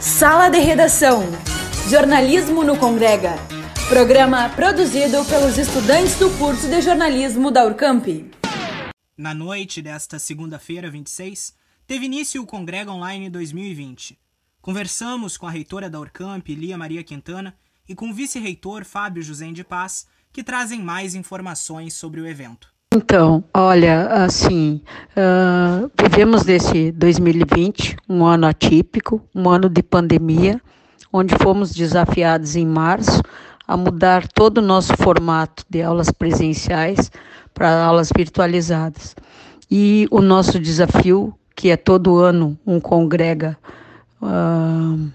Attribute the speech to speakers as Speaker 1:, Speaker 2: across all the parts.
Speaker 1: Sala de Redação. Jornalismo no Congrega. Programa produzido pelos estudantes do curso de jornalismo da Urcamp.
Speaker 2: Na noite desta segunda-feira, 26, teve início o Congrega Online 2020. Conversamos com a reitora da Urcamp, Lia Maria Quintana, e com o vice-reitor Fábio José de Paz, que trazem mais informações sobre o evento.
Speaker 3: Então, olha, assim, uh, vivemos nesse 2020 um ano atípico, um ano de pandemia, onde fomos desafiados em março a mudar todo o nosso formato de aulas presenciais para aulas virtualizadas. E o nosso desafio, que é todo ano um congrega uh,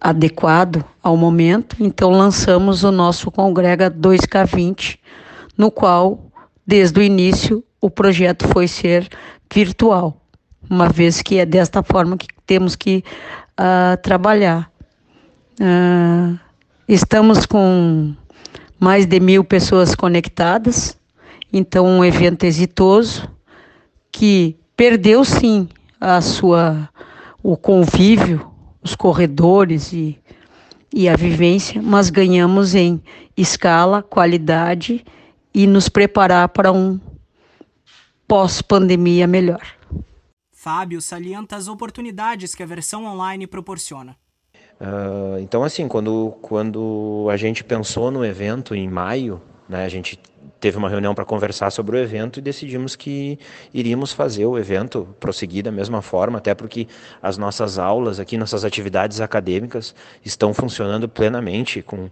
Speaker 3: adequado ao momento, então lançamos o nosso congrega 2K20, no qual desde o início, o projeto foi ser virtual, uma vez que é desta forma que temos que uh, trabalhar. Uh, estamos com mais de mil pessoas conectadas, então um evento exitoso que perdeu sim a sua o convívio, os corredores e, e a vivência, mas ganhamos em escala, qualidade e nos preparar para um pós-pandemia melhor.
Speaker 2: Fábio salienta as oportunidades que a versão online proporciona.
Speaker 4: Uh, então, assim, quando, quando a gente pensou no evento em maio, né, a gente teve uma reunião para conversar sobre o evento e decidimos que iríamos fazer o evento prosseguir da mesma forma, até porque as nossas aulas aqui, nossas atividades acadêmicas estão funcionando plenamente com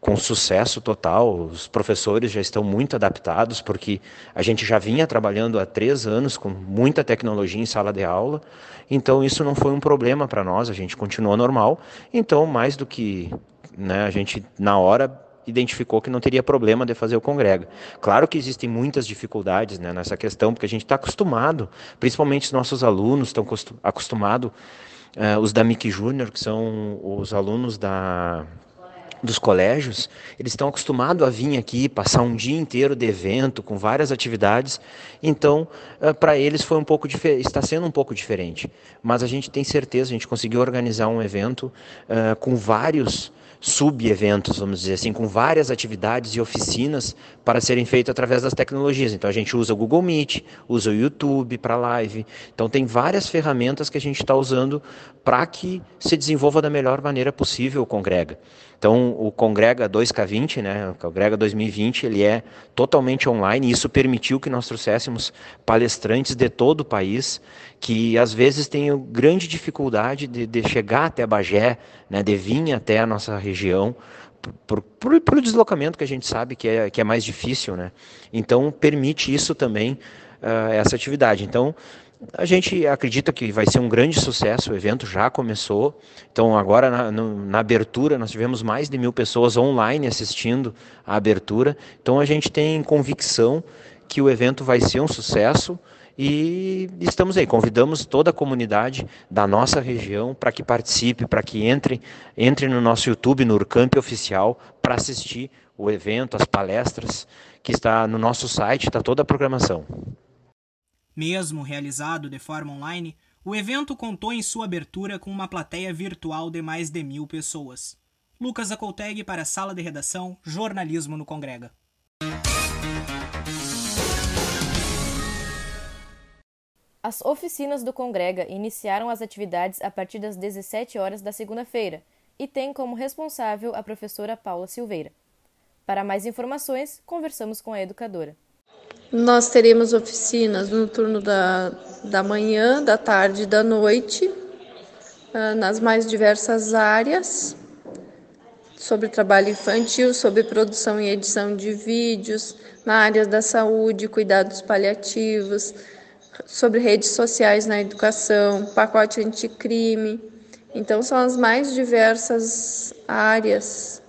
Speaker 4: com sucesso total. Os professores já estão muito adaptados, porque a gente já vinha trabalhando há três anos com muita tecnologia em sala de aula, então isso não foi um problema para nós, a gente continuou normal. Então, mais do que né, a gente, na hora, identificou que não teria problema de fazer o congrega. Claro que existem muitas dificuldades né, nessa questão, porque a gente está acostumado, principalmente os nossos alunos estão acostumados, uh, os da MIC Júnior, que são os alunos da dos colégios, eles estão acostumados a vir aqui, passar um dia inteiro de evento, com várias atividades, então eh, para eles foi um pouco está sendo um pouco diferente. Mas a gente tem certeza, a gente conseguiu organizar um evento uh, com vários sub-eventos, vamos dizer assim, com várias atividades e oficinas para serem feitas através das tecnologias. Então a gente usa o Google Meet, usa o YouTube para live. Então tem várias ferramentas que a gente está usando para que se desenvolva da melhor maneira possível o Congrega. Então o Congrega 2K20, né, o Congrega 2020, ele é totalmente online e isso permitiu que nós trouxéssemos palestrantes de todo o país que às vezes têm grande dificuldade de, de chegar até Bagé, né, de vir até a nossa região, por, por, por, deslocamento que a gente sabe que é, que é mais difícil, né? Então permite isso também, uh, essa atividade. Então a gente acredita que vai ser um grande sucesso, o evento já começou. Então, agora na, no, na, abertura, nós tivemos mais de mil pessoas online assistindo a abertura. Então, a gente tem convicção que o evento vai ser um sucesso. E estamos aí, convidamos toda a comunidade da nossa região para que participe, para que entre, entre no nosso YouTube, no Urcamp Oficial, para assistir o evento, as palestras, que está no nosso site, está toda a programação.
Speaker 2: Mesmo realizado de forma online, o evento contou em sua abertura com uma plateia virtual de mais de mil pessoas. Lucas Acolteg para a Sala de Redação, Jornalismo no Congrega.
Speaker 5: As oficinas do Congrega iniciaram as atividades a partir das 17 horas da segunda-feira e tem como responsável a professora Paula Silveira. Para mais informações, conversamos com a educadora.
Speaker 6: Nós teremos oficinas no turno da, da manhã, da tarde e da noite, ah, nas mais diversas áreas, sobre trabalho infantil, sobre produção e edição de vídeos, na área da saúde, cuidados paliativos, sobre redes sociais na educação, pacote anticrime. Então, são as mais diversas áreas,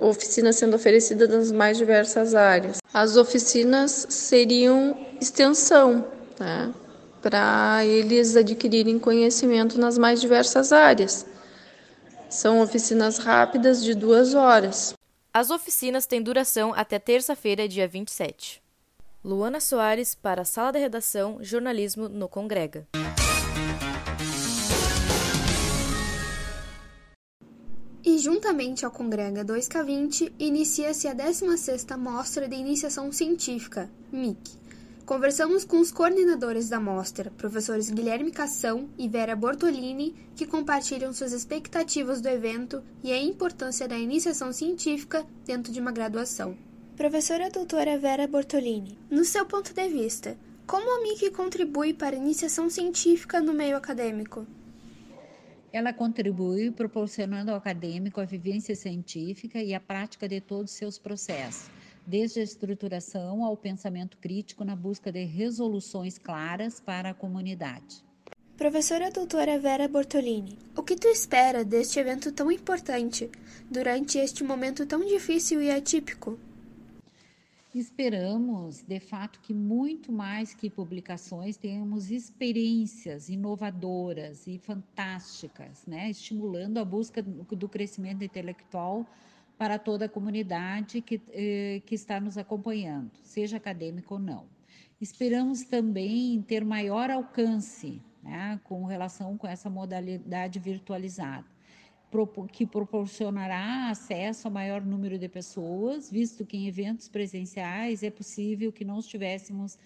Speaker 6: oficinas sendo oferecidas nas mais diversas áreas. As oficinas seriam extensão, né, para eles adquirirem conhecimento nas mais diversas áreas. São oficinas rápidas de duas horas.
Speaker 5: As oficinas têm duração até terça-feira, dia 27. Luana Soares para a Sala de Redação Jornalismo no Congrega.
Speaker 7: E juntamente ao Congrega 2K20 inicia-se a 16ª Mostra de Iniciação Científica, MIC. Conversamos com os coordenadores da mostra, professores Guilherme Cação e Vera Bortolini, que compartilham suas expectativas do evento e a importância da iniciação científica dentro de uma graduação. Professora doutora Vera Bortolini, no seu ponto de vista, como a MIC contribui para a iniciação científica no meio acadêmico?
Speaker 8: Ela contribui proporcionando ao acadêmico a vivência científica e a prática de todos os seus processos, desde a estruturação ao pensamento crítico na busca de resoluções claras para a comunidade.
Speaker 7: Professora doutora Vera Bortolini, o que tu espera deste evento tão importante durante este momento tão difícil e atípico?
Speaker 8: Esperamos, de fato, que muito mais que publicações, tenhamos experiências inovadoras e fantásticas, né? estimulando a busca do crescimento intelectual para toda a comunidade que, eh, que está nos acompanhando, seja acadêmico ou não. Esperamos também ter maior alcance né, com relação com essa modalidade virtualizada que proporcionará acesso a maior número de pessoas, visto que em eventos presenciais é possível que não estivéssemos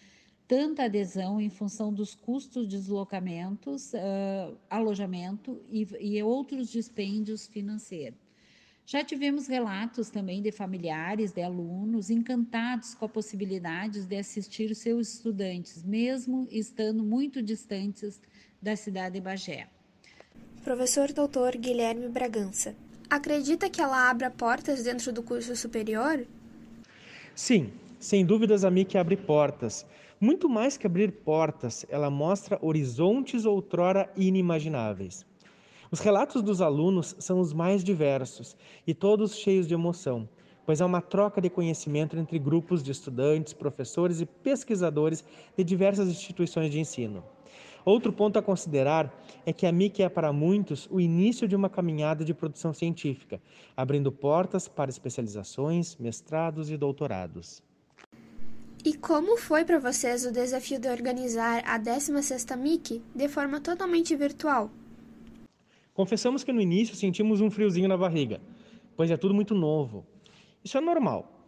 Speaker 8: tanta adesão em função dos custos de deslocamentos, uh, alojamento e, e outros dispêndios financeiros. Já tivemos relatos também de familiares, de alunos encantados com a possibilidade de assistir seus estudantes, mesmo estando muito distantes da cidade de Bagé.
Speaker 7: Professor Dr. Guilherme Bragança, acredita que ela abra portas dentro do curso superior?
Speaker 9: Sim, sem dúvidas a MIC abre portas. Muito mais que abrir portas, ela mostra horizontes outrora inimagináveis. Os relatos dos alunos são os mais diversos e todos cheios de emoção, pois há uma troca de conhecimento entre grupos de estudantes, professores e pesquisadores de diversas instituições de ensino. Outro ponto a considerar é que a MIC é para muitos o início de uma caminhada de produção científica, abrindo portas para especializações, mestrados e doutorados.
Speaker 7: E como foi para vocês o desafio de organizar a 16ª MIC de forma totalmente virtual?
Speaker 9: Confessamos que no início sentimos um friozinho na barriga, pois é tudo muito novo. Isso é normal.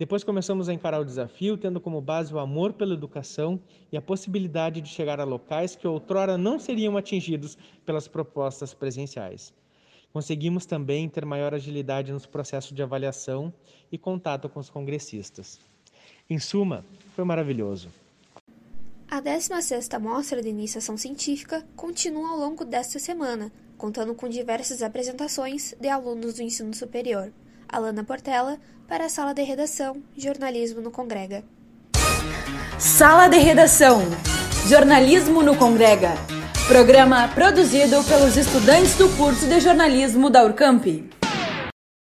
Speaker 9: Depois começamos a encarar o desafio, tendo como base o amor pela educação e a possibilidade de chegar a locais que outrora não seriam atingidos pelas propostas presenciais. Conseguimos também ter maior agilidade nos processos de avaliação e contato com os congressistas. Em suma, foi maravilhoso.
Speaker 7: A 16ª Mostra de Iniciação Científica continua ao longo desta semana, contando com diversas apresentações de alunos do ensino superior. Alana Portela, para a Sala de Redação, Jornalismo no Congrega.
Speaker 1: Sala de Redação, Jornalismo no Congrega. Programa produzido pelos estudantes do curso de jornalismo da Urcamp.